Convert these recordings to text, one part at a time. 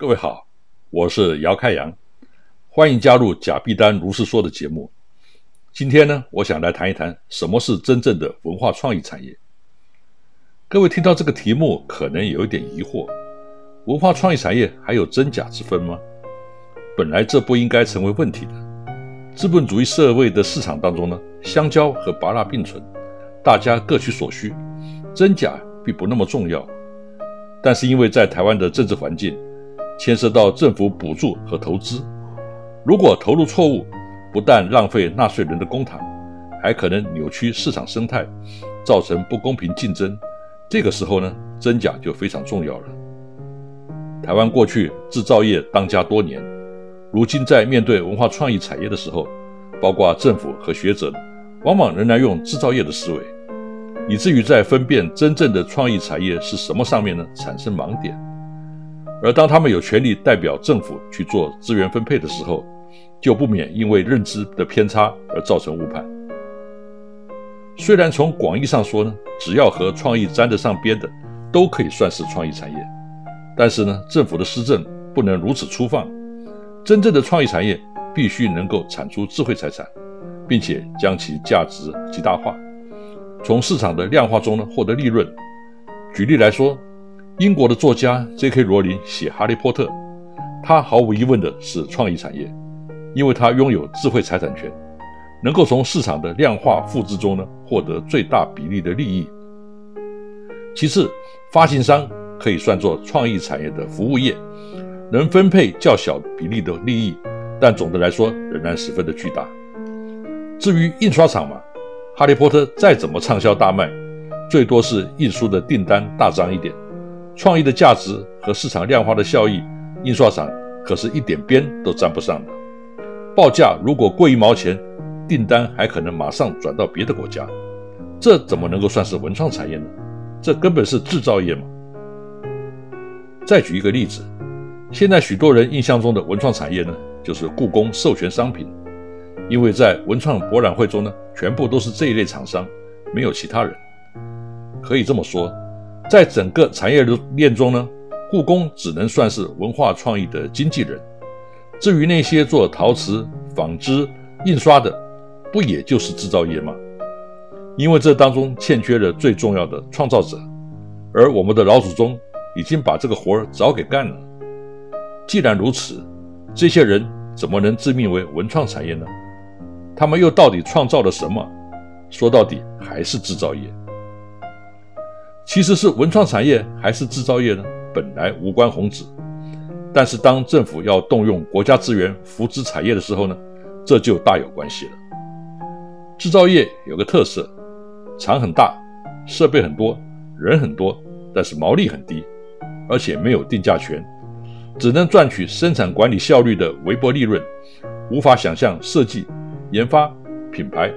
各位好，我是姚开阳，欢迎加入贾必丹如是说的节目。今天呢，我想来谈一谈什么是真正的文化创意产业。各位听到这个题目，可能有一点疑惑：文化创意产业还有真假之分吗？本来这不应该成为问题的。资本主义社会的市场当中呢，香蕉和芭乐并存，大家各取所需，真假并不那么重要。但是因为在台湾的政治环境，牵涉到政府补助和投资，如果投入错误，不但浪费纳税人的公帑，还可能扭曲市场生态，造成不公平竞争。这个时候呢，真假就非常重要了。台湾过去制造业当家多年，如今在面对文化创意产业的时候，包括政府和学者，往往仍然用制造业的思维，以至于在分辨真正的创意产业是什么上面呢，产生盲点。而当他们有权利代表政府去做资源分配的时候，就不免因为认知的偏差而造成误判。虽然从广义上说呢，只要和创意沾得上边的，都可以算是创意产业，但是呢，政府的施政不能如此粗放。真正的创意产业必须能够产出智慧财产，并且将其价值极大化，从市场的量化中呢获得利润。举例来说。英国的作家 J.K. 罗琳写《哈利波特》，他毫无疑问的是创意产业，因为他拥有智慧财产权，能够从市场的量化复制中呢获得最大比例的利益。其次，发行商可以算作创意产业的服务业，能分配较小比例的利益，但总的来说仍然十分的巨大。至于印刷厂嘛，《哈利波特》再怎么畅销大卖，最多是印书的订单大涨一点。创意的价值和市场量化的效益，印刷厂可是一点边都沾不上的。报价如果贵一毛钱，订单还可能马上转到别的国家，这怎么能够算是文创产业呢？这根本是制造业嘛！再举一个例子，现在许多人印象中的文创产业呢，就是故宫授权商品，因为在文创博览会中呢，全部都是这一类厂商，没有其他人。可以这么说。在整个产业链中呢，故宫只能算是文化创意的经纪人。至于那些做陶瓷、纺织、印刷的，不也就是制造业吗？因为这当中欠缺了最重要的创造者，而我们的老祖宗已经把这个活儿早给干了。既然如此，这些人怎么能自命为文创产业呢？他们又到底创造了什么？说到底还是制造业。其实是文创产业还是制造业呢？本来无关宏旨，但是当政府要动用国家资源扶植产业的时候呢，这就大有关系了。制造业有个特色，厂很大，设备很多，人很多，但是毛利很低，而且没有定价权，只能赚取生产管理效率的微薄利润，无法想象设计、研发、品牌、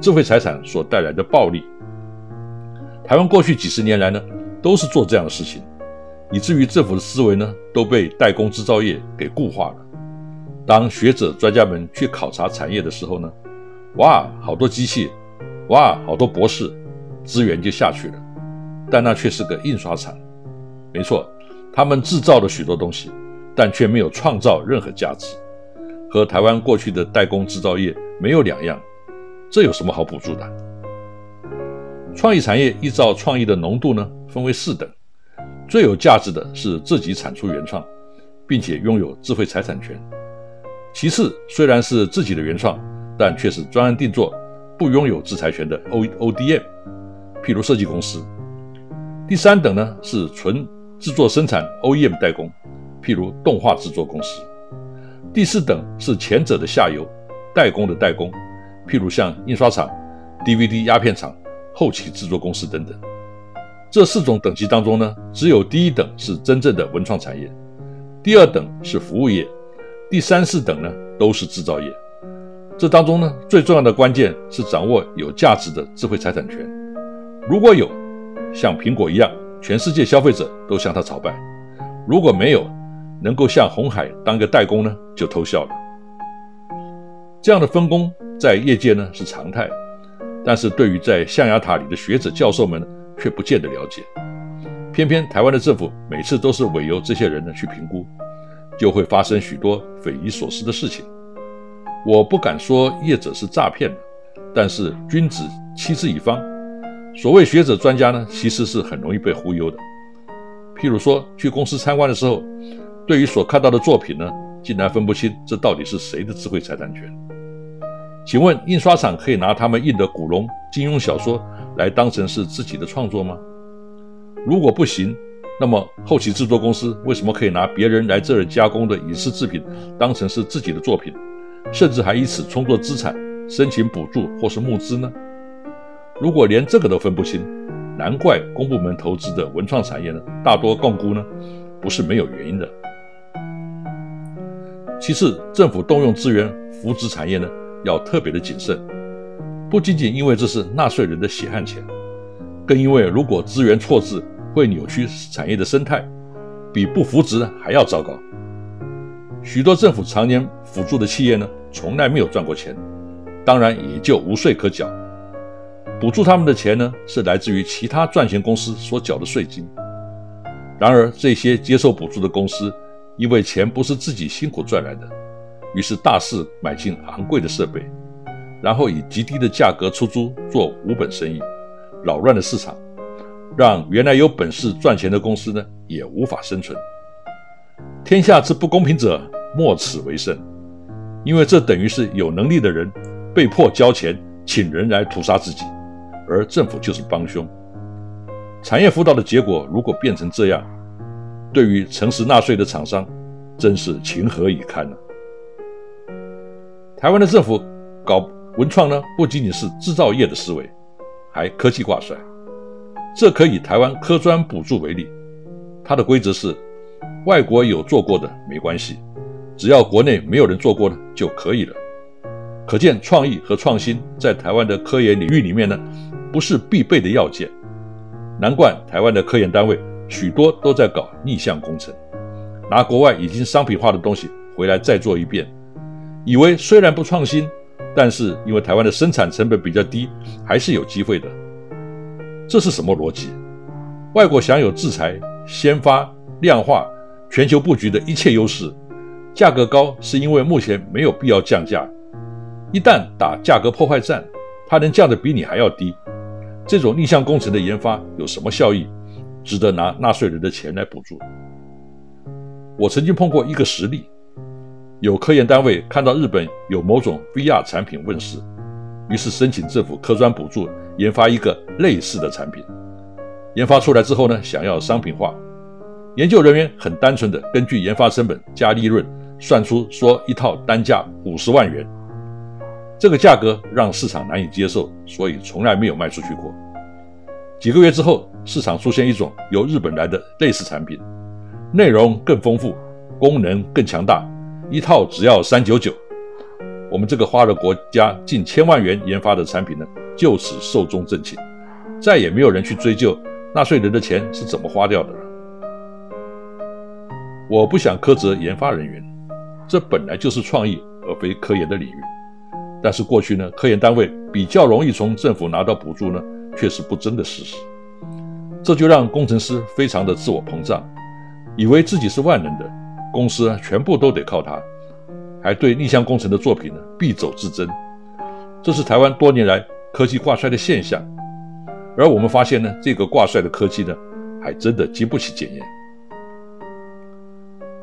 智慧财产所带来的暴利。台湾过去几十年来呢，都是做这样的事情，以至于政府的思维呢都被代工制造业给固化了。当学者专家们去考察产业的时候呢，哇，好多机器，哇，好多博士，资源就下去了。但那却是个印刷厂。没错，他们制造了许多东西，但却没有创造任何价值，和台湾过去的代工制造业没有两样。这有什么好补助的？创意产业依照创意的浓度呢，分为四等。最有价值的是自己产出原创，并且拥有智慧财产权。其次，虽然是自己的原创，但却是专案定做，不拥有制裁权的 O O D M，譬如设计公司。第三等呢是纯制作生产 O E M 代工，譬如动画制作公司。第四等是前者的下游代工的代工，譬如像印刷厂、D V D 压片厂。后期制作公司等等，这四种等级当中呢，只有第一等是真正的文创产业，第二等是服务业，第三四等呢都是制造业。这当中呢，最重要的关键是掌握有价值的智慧财产权。如果有，像苹果一样，全世界消费者都向他朝拜；如果没有，能够像红海当个代工呢，就偷笑了。这样的分工在业界呢是常态。但是对于在象牙塔里的学者教授们却不见得了解。偏偏台湾的政府每次都是委由这些人呢去评估，就会发生许多匪夷所思的事情。我不敢说业者是诈骗，但是君子欺之以方。所谓学者专家呢，其实是很容易被忽悠的。譬如说去公司参观的时候，对于所看到的作品呢，竟然分不清这到底是谁的智慧财产权。请问印刷厂可以拿他们印的古龙、金庸小说来当成是自己的创作吗？如果不行，那么后期制作公司为什么可以拿别人来这儿加工的影视制品当成是自己的作品，甚至还以此充作资产申请补助或是募资呢？如果连这个都分不清，难怪公部门投资的文创产业呢大多共估呢，不是没有原因的。其次，政府动用资源扶植产业呢？要特别的谨慎，不仅仅因为这是纳税人的血汗钱，更因为如果资源错置，会扭曲产业的生态，比不扶植还要糟糕。许多政府常年辅助的企业呢，从来没有赚过钱，当然也就无税可缴。补助他们的钱呢，是来自于其他赚钱公司所缴的税金。然而，这些接受补助的公司，因为钱不是自己辛苦赚来的。于是大肆买进昂贵的设备，然后以极低的价格出租做无本生意，扰乱了市场，让原来有本事赚钱的公司呢也无法生存。天下之不公平者，莫此为甚。因为这等于是有能力的人被迫交钱请人来屠杀自己，而政府就是帮凶。产业辅导的结果如果变成这样，对于诚实纳税的厂商，真是情何以堪呢？台湾的政府搞文创呢，不仅仅是制造业的思维，还科技挂帅。这可以台湾科专补助为例，它的规则是：外国有做过的没关系，只要国内没有人做过的就可以了。可见创意和创新在台湾的科研领域里面呢，不是必备的要件。难怪台湾的科研单位许多都在搞逆向工程，拿国外已经商品化的东西回来再做一遍。以为虽然不创新，但是因为台湾的生产成本比较低，还是有机会的。这是什么逻辑？外国享有制裁、先发、量化、全球布局的一切优势，价格高是因为目前没有必要降价。一旦打价格破坏战，它能降得比你还要低。这种逆向工程的研发有什么效益，值得拿纳税人的钱来补助？我曾经碰过一个实例。有科研单位看到日本有某种 VR 产品问世，于是申请政府科专补助研发一个类似的产品。研发出来之后呢，想要商品化，研究人员很单纯的根据研发成本加利润算出说一套单价五十万元，这个价格让市场难以接受，所以从来没有卖出去过。几个月之后，市场出现一种由日本来的类似产品，内容更丰富，功能更强大。一套只要三九九，我们这个花了国家近千万元研发的产品呢，就此寿终正寝，再也没有人去追究纳税人的钱是怎么花掉的了。我不想苛责研发人员，这本来就是创意而非科研的领域。但是过去呢，科研单位比较容易从政府拿到补助呢，却是不争的事实。这就让工程师非常的自我膨胀，以为自己是万能的，公司全部都得靠他，还对逆向工程的作品呢必走自珍。这是台湾多年来科技挂帅的现象。而我们发现呢，这个挂帅的科技呢，还真的经不起检验。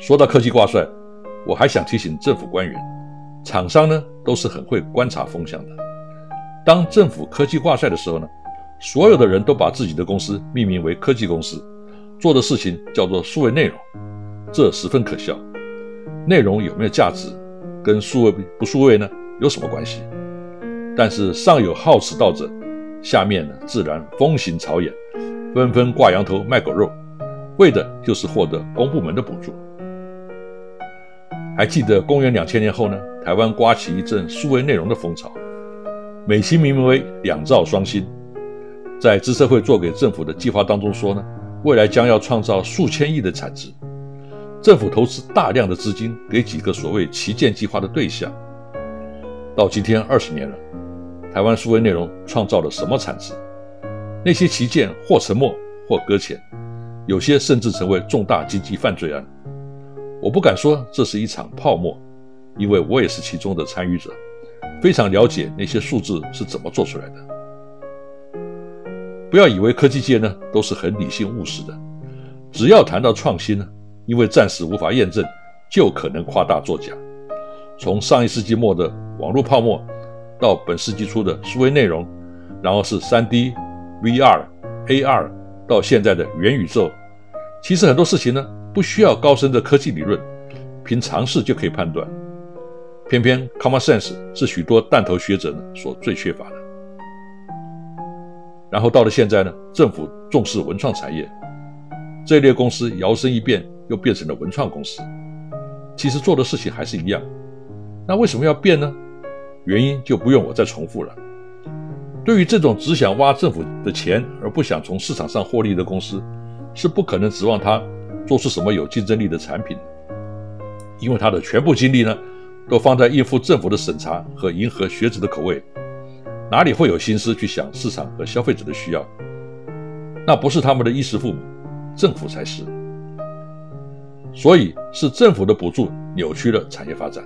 说到科技挂帅，我还想提醒政府官员，厂商呢都是很会观察风向的。当政府科技挂帅的时候呢？所有的人都把自己的公司命名为科技公司，做的事情叫做数位内容，这十分可笑。内容有没有价值，跟数位不数位呢有什么关系？但是上有好此道者，下面呢自然风行草野，纷纷挂羊头卖狗肉，为的就是获得公部门的补助。还记得公元两千年后呢，台湾刮起一阵数位内容的风潮，美其名为两兆双星。在资社会做给政府的计划当中说呢，未来将要创造数千亿的产值，政府投资大量的资金给几个所谓旗舰计划的对象。到今天二十年了，台湾数位内容创造了什么产值？那些旗舰或沉默或搁浅，有些甚至成为重大经济犯罪案。我不敢说这是一场泡沫，因为我也是其中的参与者，非常了解那些数字是怎么做出来的。不要以为科技界呢都是很理性务实的，只要谈到创新呢，因为暂时无法验证，就可能夸大作假。从上一世纪末的网络泡沫，到本世纪初的数位内容，然后是 3D、VR、AR，到现在的元宇宙，其实很多事情呢不需要高深的科技理论，凭常识就可以判断。偏偏 common sense 是许多弹头学者呢所最缺乏的。然后到了现在呢，政府重视文创产业，这一类公司摇身一变又变成了文创公司。其实做的事情还是一样，那为什么要变呢？原因就不用我再重复了。对于这种只想挖政府的钱而不想从市场上获利的公司，是不可能指望它做出什么有竞争力的产品，因为它的全部精力呢，都放在应付政府的审查和迎合学子的口味。哪里会有心思去想市场和消费者的需要？那不是他们的衣食父母，政府才是。所以是政府的补助扭曲了产业发展。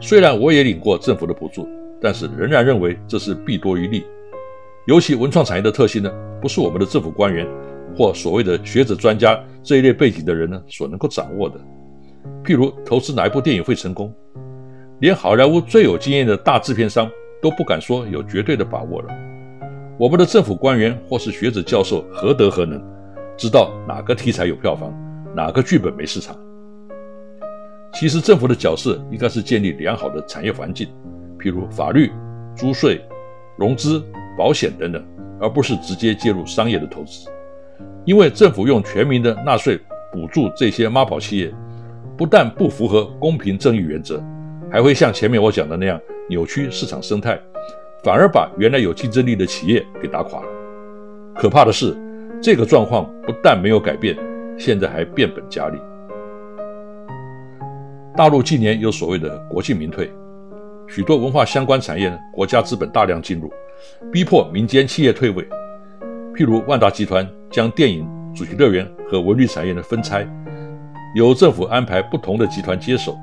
虽然我也领过政府的补助，但是仍然认为这是弊多于利。尤其文创产业的特性呢，不是我们的政府官员或所谓的学者专家这一类背景的人呢所能够掌握的。譬如投资哪一部电影会成功，连好莱坞最有经验的大制片商。都不敢说有绝对的把握了。我们的政府官员或是学者教授何德何能，知道哪个题材有票房，哪个剧本没市场？其实政府的角色应该是建立良好的产业环境，譬如法律、租税、融资、保险等等，而不是直接介入商业的投资。因为政府用全民的纳税补助这些妈宝企业，不但不符合公平正义原则，还会像前面我讲的那样。扭曲市场生态，反而把原来有竞争力的企业给打垮了。可怕的是，这个状况不但没有改变，现在还变本加厉。大陆近年有所谓的国进民退，许多文化相关产业呢国家资本大量进入，逼迫民间企业退位。譬如万达集团将电影、主题乐园和文旅产业的分拆，由政府安排不同的集团接手。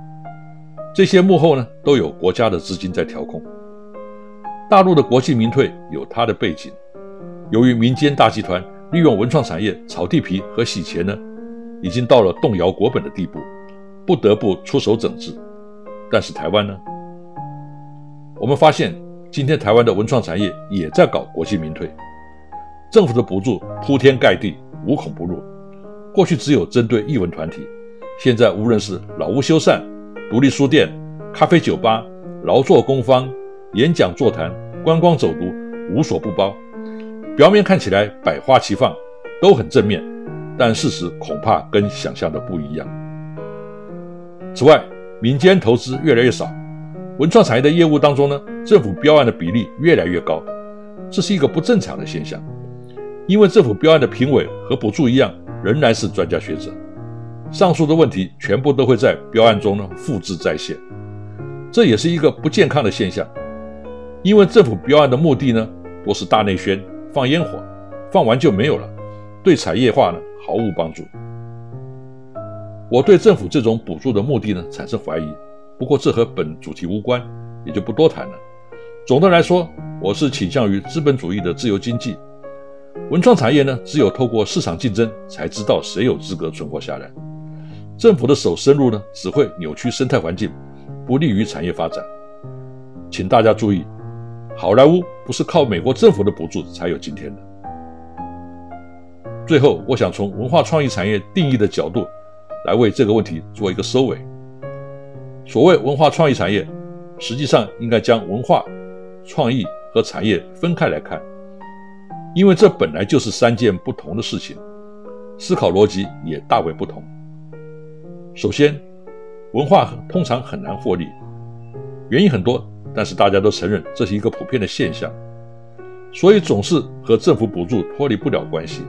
这些幕后呢，都有国家的资金在调控。大陆的国进民退有它的背景，由于民间大集团利用文创产业炒地皮和洗钱呢，已经到了动摇国本的地步，不得不出手整治。但是台湾呢，我们发现今天台湾的文创产业也在搞国进民退，政府的补助铺天盖地，无孔不入。过去只有针对艺文团体，现在无论是老屋修缮。独立书店、咖啡酒吧、劳作工坊、演讲座谈、观光走读，无所不包。表面看起来百花齐放，都很正面，但事实恐怕跟想象的不一样。此外，民间投资越来越少，文创产业的业务当中呢，政府标案的比例越来越高，这是一个不正常的现象。因为政府标案的评委和补助一样，仍然是专家学者。上述的问题全部都会在标案中呢复制再现，这也是一个不健康的现象。因为政府标案的目的呢，多是大内宣、放烟火，放完就没有了，对产业化呢毫无帮助。我对政府这种补助的目的呢产生怀疑，不过这和本主题无关，也就不多谈了。总的来说，我是倾向于资本主义的自由经济。文创产业呢，只有透过市场竞争，才知道谁有资格存活下来。政府的手深入呢，只会扭曲生态环境，不利于产业发展。请大家注意，好莱坞不是靠美国政府的补助才有今天的。最后，我想从文化创意产业定义的角度，来为这个问题做一个收尾。所谓文化创意产业，实际上应该将文化。创意和产业分开来看，因为这本来就是三件不同的事情，思考逻辑也大为不同。首先，文化通常很难获利，原因很多，但是大家都承认这是一个普遍的现象，所以总是和政府补助脱离不了关系。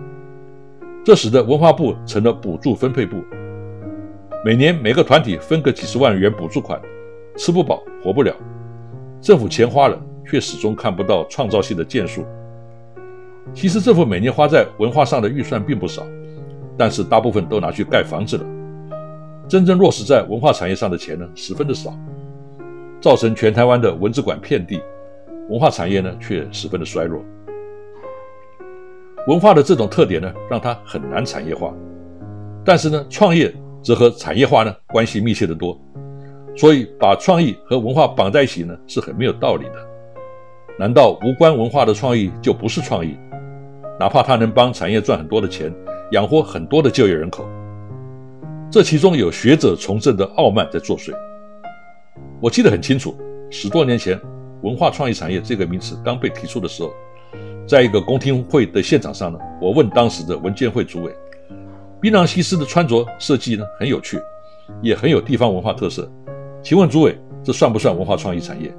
这使得文化部成了补助分配部，每年每个团体分个几十万元补助款，吃不饱活不了，政府钱花了。却始终看不到创造性的建树。其实政府每年花在文化上的预算并不少，但是大部分都拿去盖房子了。真正落实在文化产业上的钱呢，十分的少，造成全台湾的文字馆遍地，文化产业呢却十分的衰弱。文化的这种特点呢，让它很难产业化，但是呢，创业则和产业化呢关系密切的多，所以把创意和文化绑在一起呢，是很没有道理的。难道无关文化的创意就不是创意？哪怕它能帮产业赚很多的钱，养活很多的就业人口，这其中有学者从政的傲慢在作祟。我记得很清楚，十多年前“文化创意产业”这个名词刚被提出的时候，在一个公听会的现场上呢，我问当时的文建会主委：“槟榔西施的穿着设计呢很有趣，也很有地方文化特色，请问主委，这算不算文化创意产业？”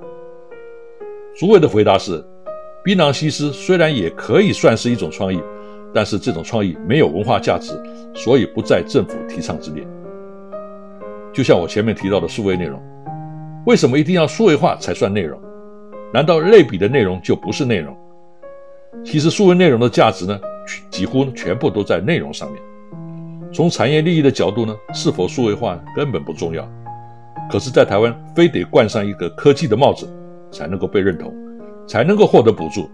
主委的回答是：槟榔西施虽然也可以算是一种创意，但是这种创意没有文化价值，所以不在政府提倡之列。就像我前面提到的数位内容，为什么一定要数位化才算内容？难道类比的内容就不是内容？其实数位内容的价值呢，几乎全部都在内容上面。从产业利益的角度呢，是否数位化根本不重要。可是，在台湾非得冠上一个科技的帽子。才能够被认同，才能够获得补助，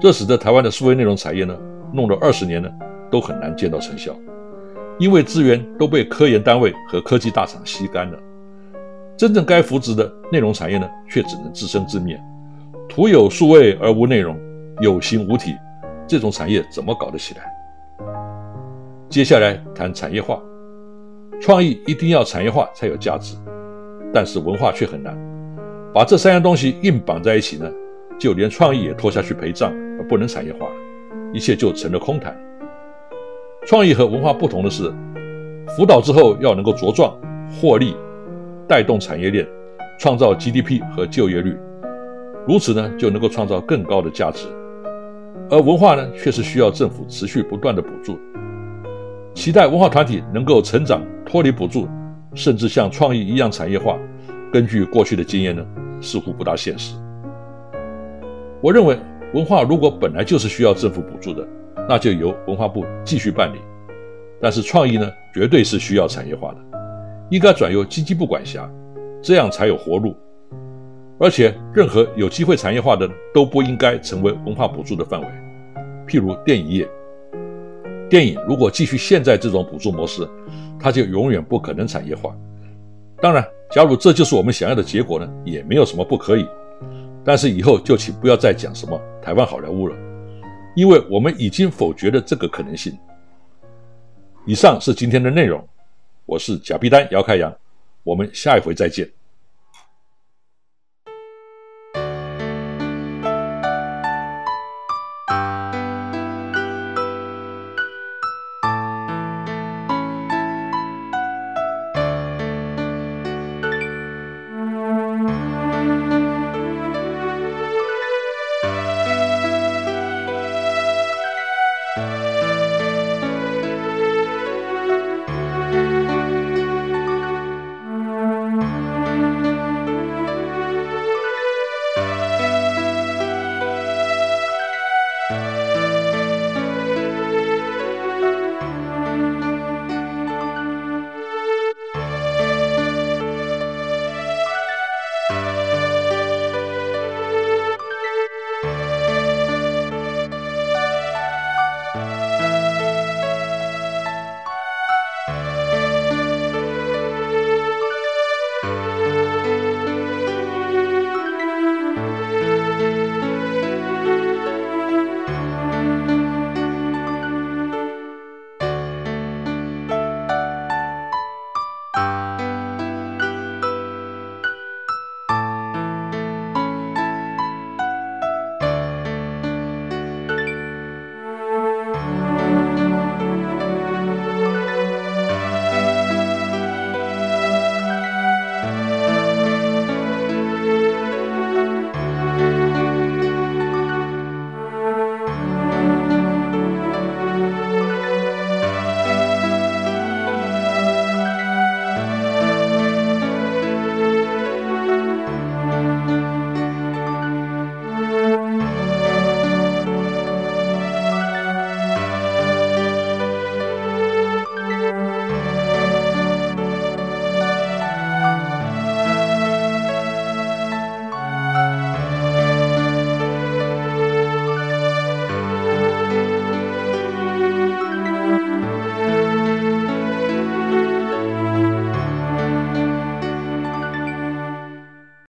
这使得台湾的数位内容产业呢，弄了二十年呢，都很难见到成效，因为资源都被科研单位和科技大厂吸干了，真正该扶植的内容产业呢，却只能自生自灭。徒有数位而无内容，有形无体，这种产业怎么搞得起来？接下来谈产业化，创意一定要产业化才有价值，但是文化却很难。把这三样东西硬绑在一起呢，就连创意也拖下去陪葬，而不能产业化，一切就成了空谈。创意和文化不同的是，辅导之后要能够茁壮、获利、带动产业链、创造 GDP 和就业率，如此呢就能够创造更高的价值。而文化呢，却是需要政府持续不断的补助。期待文化团体能够成长、脱离补助，甚至像创意一样产业化。根据过去的经验呢？似乎不大现实。我认为，文化如果本来就是需要政府补助的，那就由文化部继续办理。但是创意呢，绝对是需要产业化的，应该转由经济部管辖，这样才有活路。而且，任何有机会产业化的都不应该成为文化补助的范围。譬如电影业，电影如果继续现在这种补助模式，它就永远不可能产业化。当然。假如这就是我们想要的结果呢，也没有什么不可以。但是以后就请不要再讲什么台湾好莱坞了，因为我们已经否决了这个可能性。以上是今天的内容，我是贾碧丹姚开阳，我们下一回再见。